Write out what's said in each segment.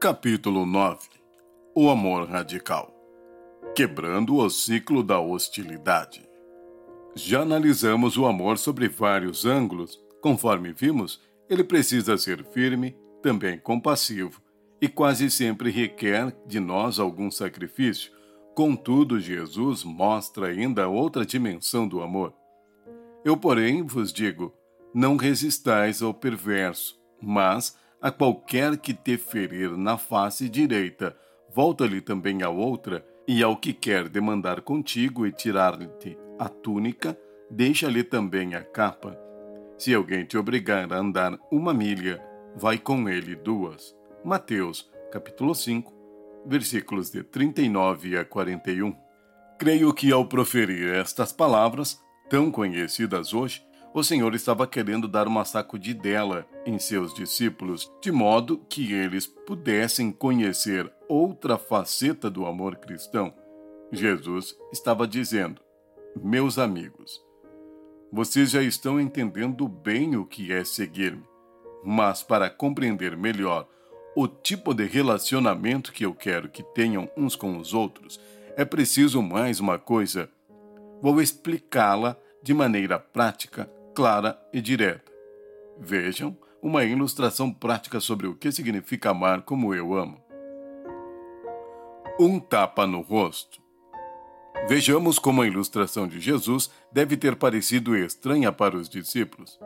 Capítulo 9 O amor radical Quebrando o ciclo da hostilidade. Já analisamos o amor sobre vários ângulos. Conforme vimos, ele precisa ser firme, também compassivo, e quase sempre requer de nós algum sacrifício. Contudo, Jesus mostra ainda outra dimensão do amor. Eu, porém, vos digo: não resistais ao perverso, mas a qualquer que te ferir na face direita, volta-lhe também a outra, e ao que quer demandar contigo e tirar-lhe a túnica, deixa-lhe também a capa. Se alguém te obrigar a andar uma milha, vai com ele duas. Mateus, capítulo 5, versículos de 39 a 41. Creio que ao proferir estas palavras, tão conhecidas hoje, o Senhor estava querendo dar uma sacudidela em seus discípulos, de modo que eles pudessem conhecer outra faceta do amor cristão. Jesus estava dizendo: Meus amigos, vocês já estão entendendo bem o que é seguir-me, mas para compreender melhor o tipo de relacionamento que eu quero que tenham uns com os outros, é preciso mais uma coisa. Vou explicá-la de maneira prática clara e direta. Vejam uma ilustração prática sobre o que significa amar como eu amo. Um tapa no rosto. Vejamos como a ilustração de Jesus deve ter parecido estranha para os discípulos.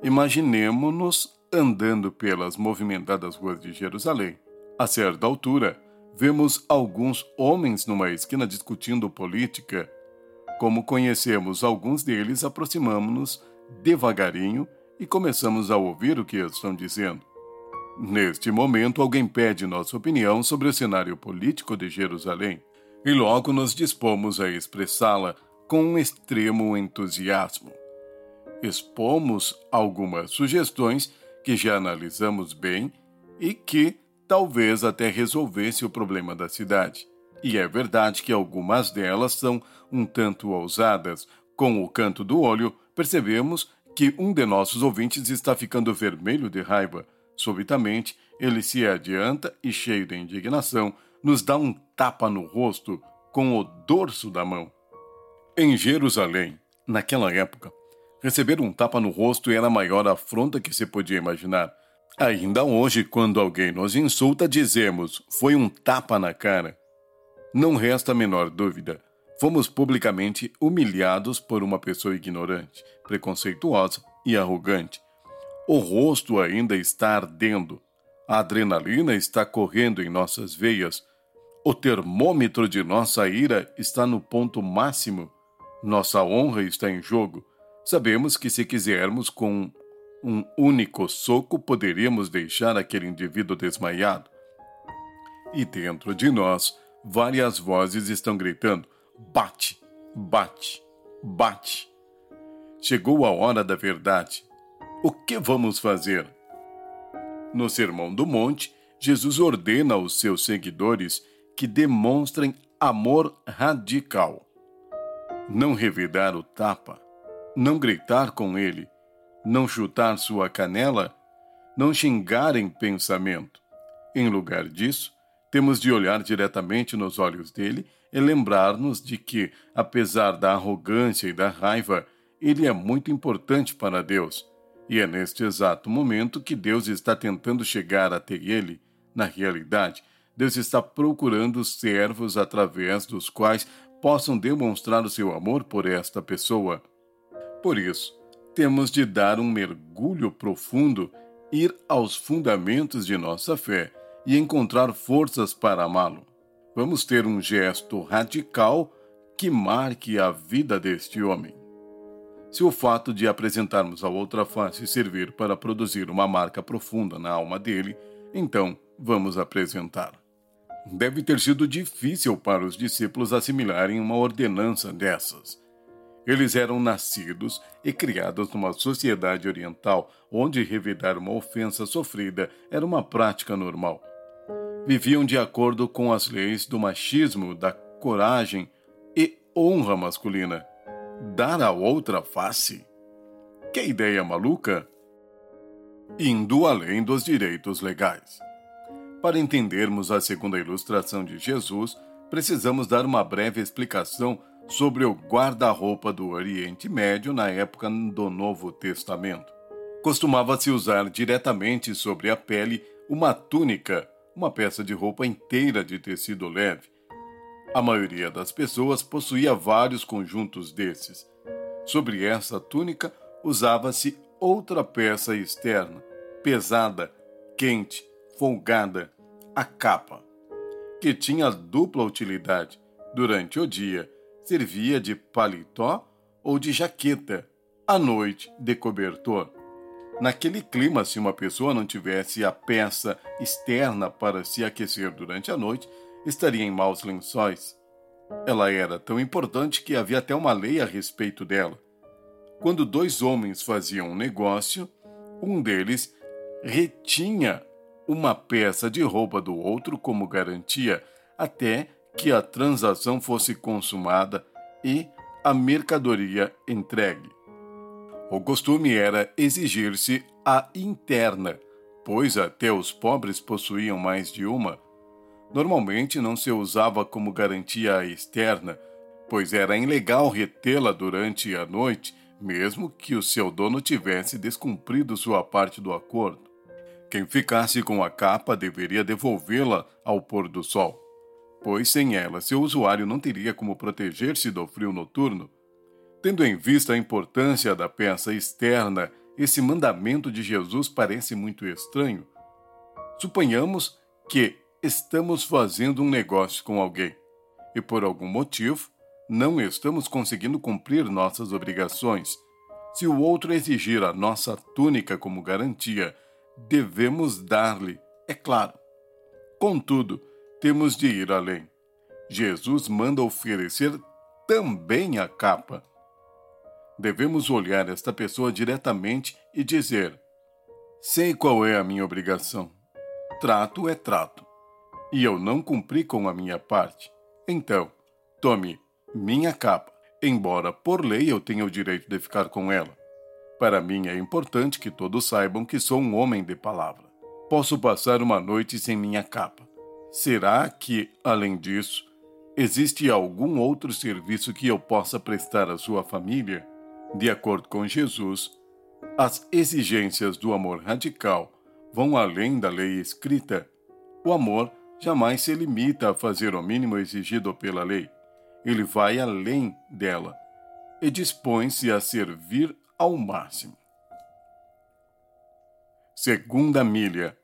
Imaginemo-nos andando pelas movimentadas ruas de Jerusalém. A certa altura, vemos alguns homens numa esquina discutindo política como conhecemos alguns deles, aproximamos-nos devagarinho e começamos a ouvir o que estão dizendo. Neste momento, alguém pede nossa opinião sobre o cenário político de Jerusalém e logo nos dispomos a expressá-la com um extremo entusiasmo. Expomos algumas sugestões que já analisamos bem e que talvez até resolvesse o problema da cidade. E é verdade que algumas delas são um tanto ousadas. Com o canto do olho, percebemos que um de nossos ouvintes está ficando vermelho de raiva. Subitamente, ele se adianta e, cheio de indignação, nos dá um tapa no rosto com o dorso da mão. Em Jerusalém, naquela época, receber um tapa no rosto era a maior afronta que se podia imaginar. Ainda hoje, quando alguém nos insulta, dizemos: foi um tapa na cara. Não resta a menor dúvida. Fomos publicamente humilhados por uma pessoa ignorante, preconceituosa e arrogante. O rosto ainda está ardendo. A adrenalina está correndo em nossas veias. O termômetro de nossa ira está no ponto máximo. Nossa honra está em jogo. Sabemos que, se quisermos, com um único soco, poderíamos deixar aquele indivíduo desmaiado. E dentro de nós, Várias vozes estão gritando: bate, bate, bate. Chegou a hora da verdade. O que vamos fazer? No Sermão do Monte, Jesus ordena aos seus seguidores que demonstrem amor radical. Não revidar o tapa, não gritar com ele, não chutar sua canela, não xingar em pensamento. Em lugar disso, temos de olhar diretamente nos olhos dele e lembrar-nos de que, apesar da arrogância e da raiva, ele é muito importante para Deus. E é neste exato momento que Deus está tentando chegar até ele. Na realidade, Deus está procurando servos através dos quais possam demonstrar o seu amor por esta pessoa. Por isso, temos de dar um mergulho profundo, ir aos fundamentos de nossa fé e encontrar forças para amá-lo. Vamos ter um gesto radical que marque a vida deste homem. Se o fato de apresentarmos a outra face servir para produzir uma marca profunda na alma dele, então vamos apresentar. Deve ter sido difícil para os discípulos assimilarem uma ordenança dessas. Eles eram nascidos e criados numa sociedade oriental onde revidar uma ofensa sofrida era uma prática normal viviam de acordo com as leis do machismo, da coragem e honra masculina. Dar a outra face? Que ideia maluca! Indo além dos direitos legais. Para entendermos a segunda ilustração de Jesus, precisamos dar uma breve explicação sobre o guarda-roupa do Oriente Médio na época do Novo Testamento. Costumava-se usar diretamente sobre a pele uma túnica, uma peça de roupa inteira de tecido leve. A maioria das pessoas possuía vários conjuntos desses. Sobre essa túnica usava-se outra peça externa, pesada, quente, folgada, a capa, que tinha dupla utilidade. Durante o dia, servia de paletó ou de jaqueta, à noite, de cobertor. Naquele clima, se uma pessoa não tivesse a peça externa para se aquecer durante a noite, estaria em maus lençóis. Ela era tão importante que havia até uma lei a respeito dela. Quando dois homens faziam um negócio, um deles retinha uma peça de roupa do outro como garantia até que a transação fosse consumada e a mercadoria entregue. O costume era exigir-se a interna, pois até os pobres possuíam mais de uma. Normalmente não se usava como garantia a externa, pois era ilegal retê-la durante a noite, mesmo que o seu dono tivesse descumprido sua parte do acordo. Quem ficasse com a capa deveria devolvê-la ao pôr do sol, pois sem ela seu usuário não teria como proteger-se do frio noturno Tendo em vista a importância da peça externa, esse mandamento de Jesus parece muito estranho. Suponhamos que estamos fazendo um negócio com alguém e, por algum motivo, não estamos conseguindo cumprir nossas obrigações. Se o outro exigir a nossa túnica como garantia, devemos dar-lhe, é claro. Contudo, temos de ir além. Jesus manda oferecer também a capa devemos olhar esta pessoa diretamente e dizer: Sei qual é a minha obrigação. Trato é trato. E eu não cumpri com a minha parte. Então, tome minha capa, embora por lei eu tenha o direito de ficar com ela. Para mim é importante que todos saibam que sou um homem de palavra. Posso passar uma noite sem minha capa. Será que, além disso, existe algum outro serviço que eu possa prestar à sua família? De acordo com Jesus, as exigências do amor radical vão além da lei escrita. O amor jamais se limita a fazer o mínimo exigido pela lei. Ele vai além dela e dispõe-se a servir ao máximo. Segunda milha.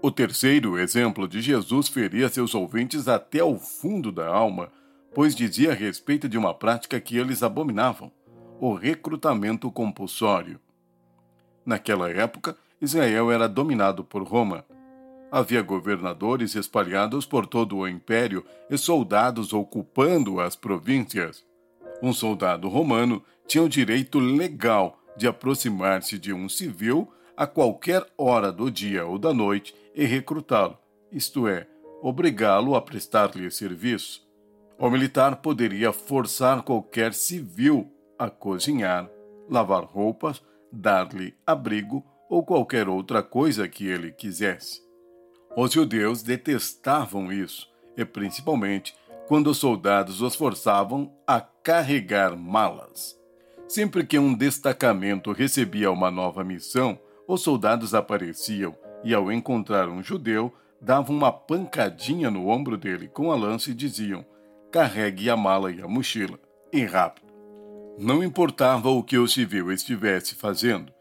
O terceiro exemplo de Jesus feria seus ouvintes até o fundo da alma, pois dizia a respeito de uma prática que eles abominavam o recrutamento compulsório. Naquela época, Israel era dominado por Roma. Havia governadores espalhados por todo o império e soldados ocupando as províncias. Um soldado romano tinha o direito legal de aproximar-se de um civil a qualquer hora do dia ou da noite e recrutá-lo, isto é, obrigá-lo a prestar-lhe serviço. O militar poderia forçar qualquer civil a cozinhar, lavar roupas, dar-lhe abrigo ou qualquer outra coisa que ele quisesse. Os judeus detestavam isso, e principalmente quando os soldados os forçavam a carregar malas. Sempre que um destacamento recebia uma nova missão, os soldados apareciam e, ao encontrar um judeu, davam uma pancadinha no ombro dele com a lança e diziam: carregue a mala e a mochila, e rápido. Não importava o que o civil estivesse fazendo,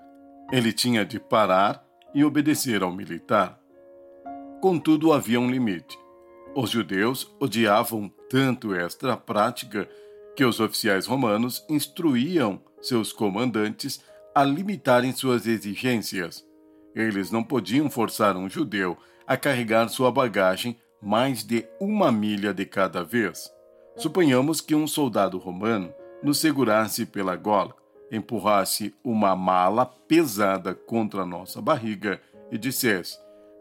ele tinha de parar e obedecer ao militar. Contudo, havia um limite. Os judeus odiavam tanto esta prática que os oficiais romanos instruíam seus comandantes a limitarem suas exigências. Eles não podiam forçar um judeu a carregar sua bagagem mais de uma milha de cada vez. Suponhamos que um soldado romano nos segurasse pela gola, empurrasse uma mala pesada contra nossa barriga e dissesse: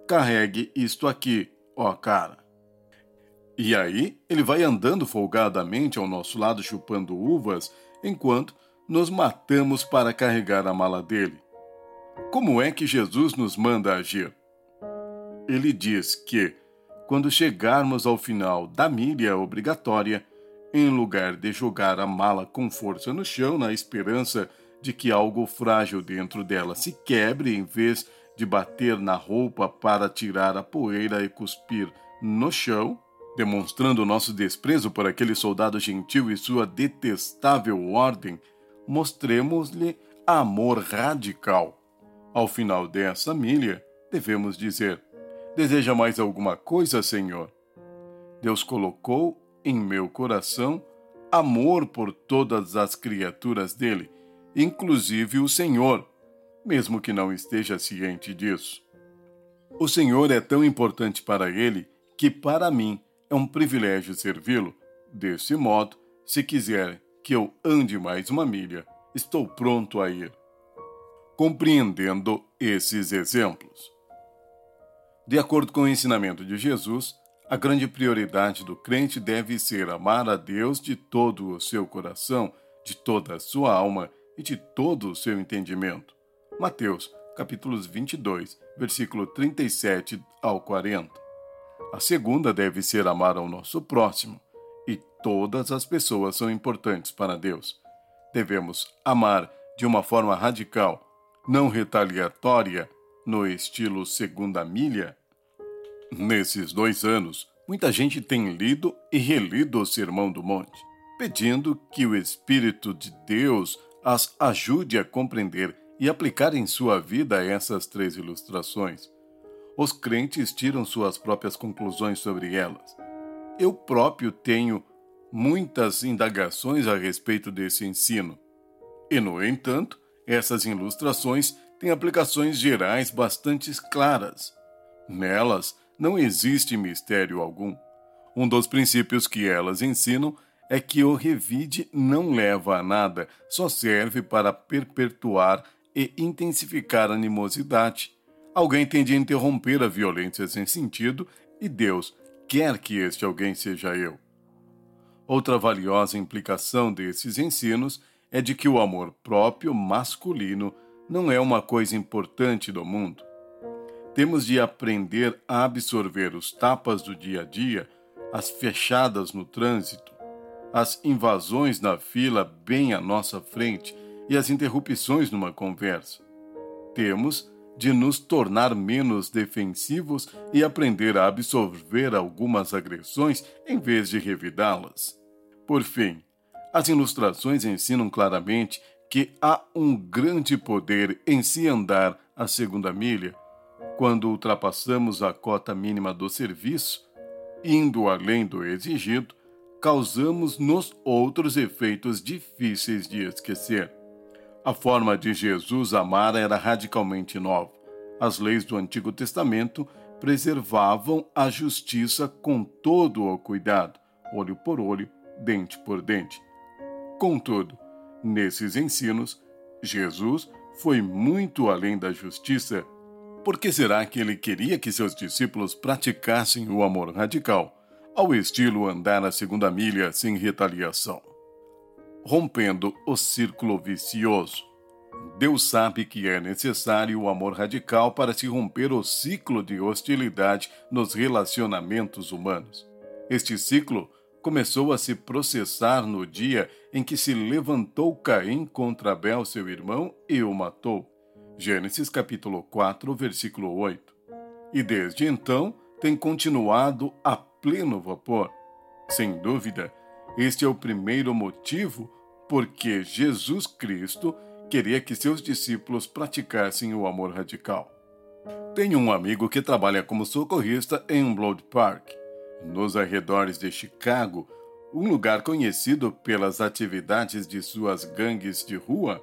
Carregue isto aqui, ó cara. E aí ele vai andando folgadamente ao nosso lado chupando uvas, enquanto nos matamos para carregar a mala dele. Como é que Jesus nos manda agir? ele diz que, quando chegarmos ao final da milha obrigatória, em lugar de jogar a mala com força no chão, na esperança de que algo frágil dentro dela se quebre, em vez de bater na roupa para tirar a poeira e cuspir no chão, demonstrando nosso desprezo por aquele soldado gentil e sua detestável ordem, mostremos-lhe amor radical. Ao final dessa milha, devemos dizer: Deseja mais alguma coisa, Senhor? Deus colocou em meu coração amor por todas as criaturas dele, inclusive o Senhor, mesmo que não esteja ciente disso. O Senhor é tão importante para ele que, para mim, é um privilégio servi-lo. Desse modo, se quiser que eu ande mais uma milha, estou pronto a ir. Compreendendo esses exemplos. De acordo com o ensinamento de Jesus, a grande prioridade do crente deve ser amar a Deus de todo o seu coração, de toda a sua alma e de todo o seu entendimento. Mateus, capítulos 22, versículo 37 ao 40. A segunda deve ser amar ao nosso próximo, e todas as pessoas são importantes para Deus. Devemos amar de uma forma radical, não retaliatória, no estilo segunda milha, Nesses dois anos, muita gente tem lido e relido o Sermão do Monte, pedindo que o Espírito de Deus as ajude a compreender e aplicar em sua vida essas três ilustrações. Os crentes tiram suas próprias conclusões sobre elas. Eu próprio tenho muitas indagações a respeito desse ensino. E, no entanto, essas ilustrações têm aplicações gerais bastante claras. Nelas, não existe mistério algum. Um dos princípios que elas ensinam é que o revide não leva a nada, só serve para perpetuar e intensificar a animosidade. Alguém tem de interromper a violência sem sentido e Deus quer que este alguém seja eu. Outra valiosa implicação desses ensinos é de que o amor próprio masculino não é uma coisa importante do mundo. Temos de aprender a absorver os tapas do dia a dia, as fechadas no trânsito, as invasões na fila bem à nossa frente e as interrupções numa conversa. Temos de nos tornar menos defensivos e aprender a absorver algumas agressões em vez de revidá-las. Por fim, as ilustrações ensinam claramente que há um grande poder em se andar a segunda milha quando ultrapassamos a cota mínima do serviço, indo além do exigido, causamos nos outros efeitos difíceis de esquecer. A forma de Jesus amar era radicalmente nova. As leis do Antigo Testamento preservavam a justiça com todo o cuidado, olho por olho, dente por dente. Contudo, nesses ensinos, Jesus foi muito além da justiça por que será que ele queria que seus discípulos praticassem o amor radical, ao estilo andar a segunda milha sem retaliação? Rompendo o círculo vicioso. Deus sabe que é necessário o amor radical para se romper o ciclo de hostilidade nos relacionamentos humanos. Este ciclo começou a se processar no dia em que se levantou Caim contra Abel, seu irmão, e o matou. Gênesis capítulo 4, versículo 8. E desde então tem continuado a pleno vapor. Sem dúvida, este é o primeiro motivo porque Jesus Cristo queria que seus discípulos praticassem o amor radical. Tenho um amigo que trabalha como socorrista em Blood Park, nos arredores de Chicago, um lugar conhecido pelas atividades de suas gangues de rua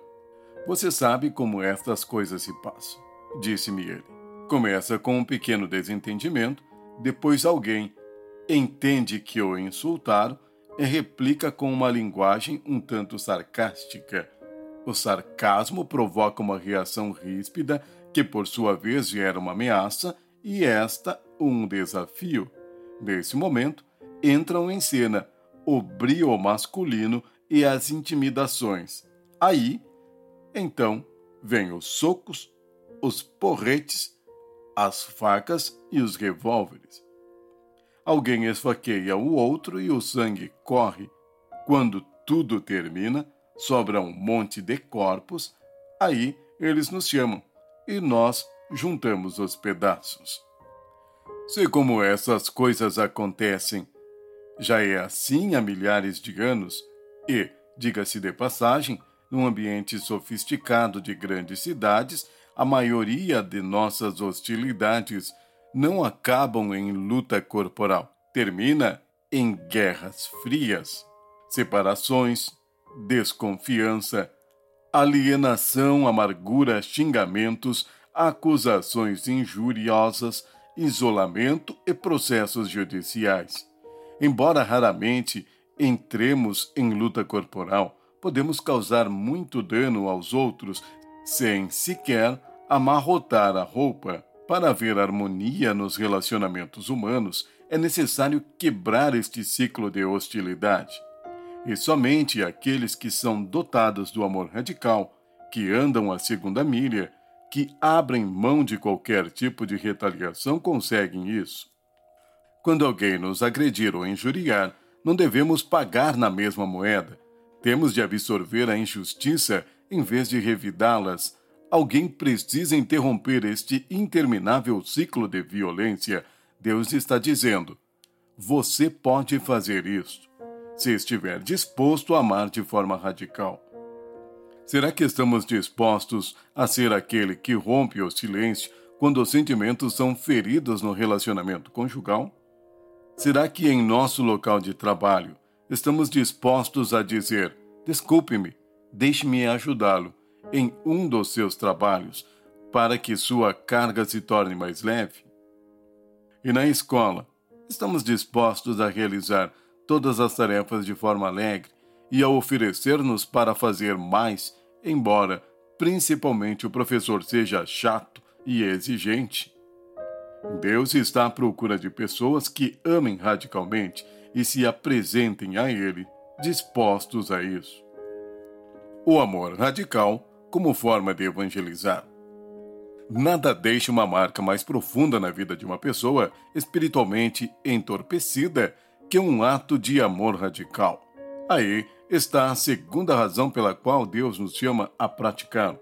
você sabe como estas coisas se passam, disse-me ele. Começa com um pequeno desentendimento, depois alguém entende que o insultaram e replica com uma linguagem um tanto sarcástica. O sarcasmo provoca uma reação ríspida, que por sua vez gera uma ameaça, e esta um desafio. Nesse momento, entram em cena o brio masculino e as intimidações. Aí então vêm os socos, os porretes, as facas e os revólveres. Alguém esfaqueia o outro e o sangue corre. Quando tudo termina, sobra um monte de corpos, aí eles nos chamam e nós juntamos os pedaços. Sei como essas coisas acontecem. Já é assim há milhares de anos e, diga-se de passagem, num ambiente sofisticado de grandes cidades, a maioria de nossas hostilidades não acabam em luta corporal, termina em guerras frias, separações, desconfiança, alienação, amargura, xingamentos, acusações injuriosas, isolamento e processos judiciais. Embora raramente entremos em luta corporal, podemos causar muito dano aos outros sem sequer amarrotar a roupa. Para haver harmonia nos relacionamentos humanos, é necessário quebrar este ciclo de hostilidade. E somente aqueles que são dotados do amor radical, que andam a segunda milha, que abrem mão de qualquer tipo de retaliação conseguem isso. Quando alguém nos agredir ou injuriar, não devemos pagar na mesma moeda. Temos de absorver a injustiça em vez de revidá-las Alguém precisa interromper este interminável ciclo de violência. Deus está dizendo: você pode fazer isso, se estiver disposto a amar de forma radical. Será que estamos dispostos a ser aquele que rompe o silêncio quando os sentimentos são feridos no relacionamento conjugal? Será que em nosso local de trabalho estamos dispostos a dizer: desculpe-me, deixe-me ajudá-lo, em um dos seus trabalhos para que sua carga se torne mais leve? E na escola, estamos dispostos a realizar todas as tarefas de forma alegre e a oferecer-nos para fazer mais, embora principalmente o professor seja chato e exigente? Deus está à procura de pessoas que amem radicalmente e se apresentem a Ele dispostos a isso. O amor radical como forma de evangelizar. Nada deixa uma marca mais profunda na vida de uma pessoa espiritualmente entorpecida que um ato de amor radical. Aí está a segunda razão pela qual Deus nos chama a praticá-lo.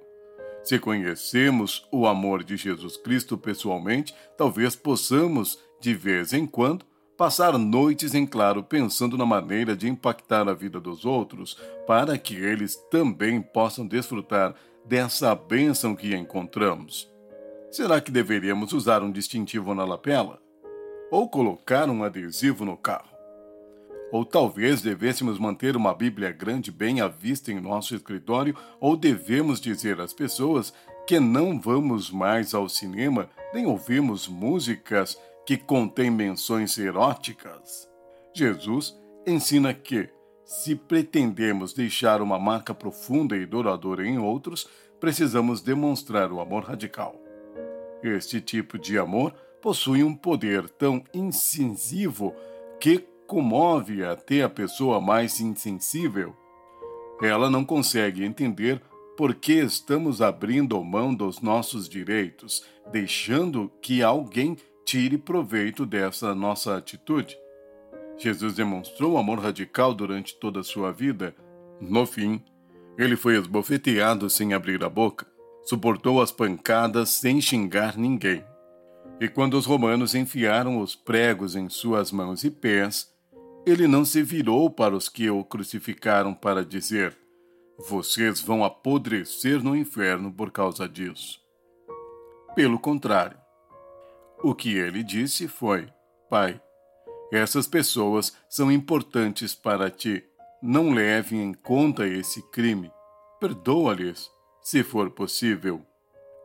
Se conhecemos o amor de Jesus Cristo pessoalmente, talvez possamos, de vez em quando, passar noites em claro pensando na maneira de impactar a vida dos outros, para que eles também possam desfrutar dessa bênção que encontramos. Será que deveríamos usar um distintivo na lapela? Ou colocar um adesivo no carro? Ou talvez devêssemos manter uma Bíblia grande bem à vista em nosso escritório, ou devemos dizer às pessoas que não vamos mais ao cinema nem ouvimos músicas que contém menções eróticas. Jesus ensina que, se pretendemos deixar uma marca profunda e duradoura em outros, precisamos demonstrar o amor radical. Este tipo de amor possui um poder tão incisivo que comove até a pessoa mais insensível. Ela não consegue entender por que estamos abrindo mão dos nossos direitos, deixando que alguém tire proveito dessa nossa atitude. Jesus demonstrou amor radical durante toda a sua vida. No fim, ele foi esbofeteado sem abrir a boca, suportou as pancadas sem xingar ninguém. E quando os romanos enfiaram os pregos em suas mãos e pés, ele não se virou para os que o crucificaram para dizer: Vocês vão apodrecer no inferno por causa disso. Pelo contrário, o que ele disse foi: Pai, essas pessoas são importantes para ti. Não leve em conta esse crime. Perdoa-lhes, se for possível.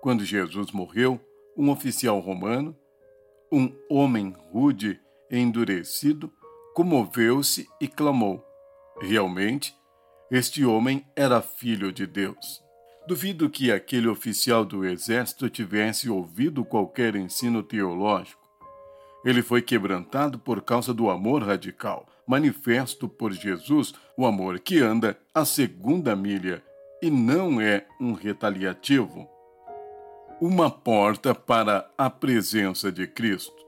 Quando Jesus morreu, um oficial romano, um homem rude e endurecido, comoveu-se e clamou: Realmente, este homem era filho de Deus. Duvido que aquele oficial do exército tivesse ouvido qualquer ensino teológico. Ele foi quebrantado por causa do amor radical, manifesto por Jesus, o amor que anda a segunda milha e não é um retaliativo. uma porta para a presença de Cristo.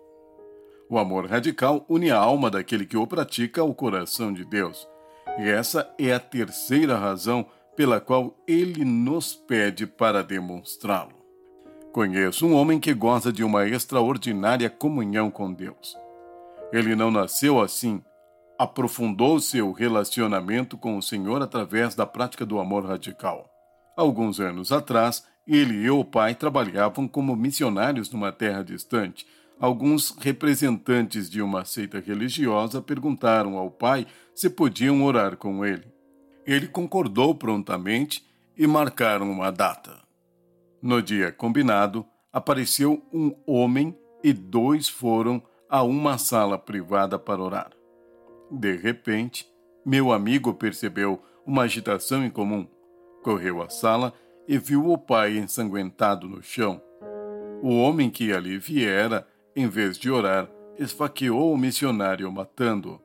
O amor radical une a alma daquele que o pratica ao coração de Deus. E essa é a terceira razão pela qual ele nos pede para demonstrá-lo. Conheço um homem que goza de uma extraordinária comunhão com Deus. Ele não nasceu assim, aprofundou seu relacionamento com o Senhor através da prática do amor radical. Alguns anos atrás, ele e o pai trabalhavam como missionários numa terra distante. Alguns representantes de uma seita religiosa perguntaram ao pai se podiam orar com ele. Ele concordou prontamente e marcaram uma data. No dia combinado, apareceu um homem e dois foram a uma sala privada para orar. De repente, meu amigo percebeu uma agitação em comum. Correu à sala e viu o pai ensanguentado no chão. O homem que ali viera, em vez de orar, esfaqueou o missionário, matando-o.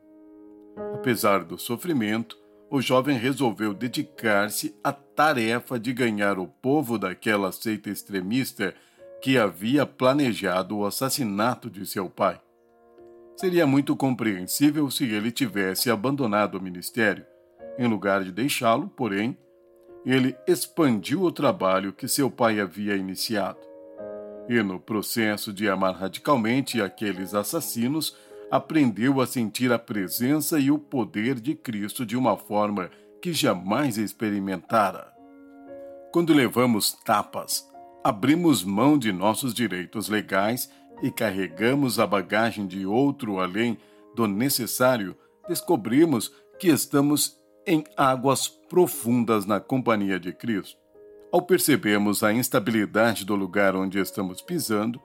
Apesar do sofrimento, o jovem resolveu dedicar-se à tarefa de ganhar o povo daquela seita extremista que havia planejado o assassinato de seu pai. Seria muito compreensível se ele tivesse abandonado o ministério. Em lugar de deixá-lo, porém, ele expandiu o trabalho que seu pai havia iniciado. E no processo de amar radicalmente aqueles assassinos, aprendeu a sentir a presença e o poder de Cristo de uma forma que jamais experimentara. Quando levamos tapas, abrimos mão de nossos direitos legais e carregamos a bagagem de outro além do necessário, descobrimos que estamos em águas profundas na companhia de Cristo. Ao percebermos a instabilidade do lugar onde estamos pisando,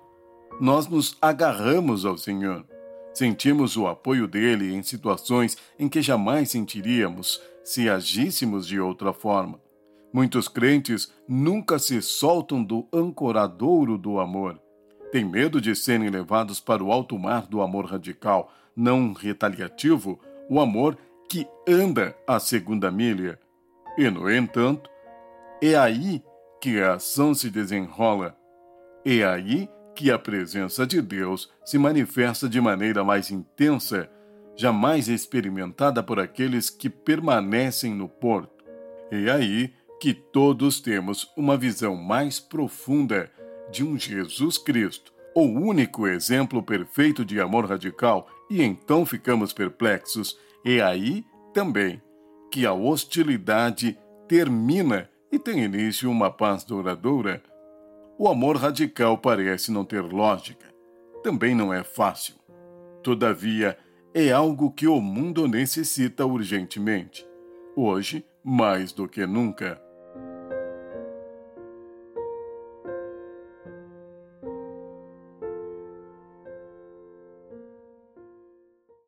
nós nos agarramos ao Senhor. Sentimos o apoio dele em situações em que jamais sentiríamos se agíssemos de outra forma. Muitos crentes nunca se soltam do ancoradouro do amor. Têm medo de serem levados para o alto mar do amor radical, não retaliativo, o amor que anda a segunda milha. E, no entanto, é aí que a ação se desenrola. É aí que a presença de Deus se manifesta de maneira mais intensa, jamais experimentada por aqueles que permanecem no porto. É aí que todos temos uma visão mais profunda de um Jesus Cristo, o único exemplo perfeito de amor radical, e então ficamos perplexos é aí também que a hostilidade termina e tem início uma paz duradoura. O amor radical parece não ter lógica. Também não é fácil. Todavia, é algo que o mundo necessita urgentemente. Hoje, mais do que nunca.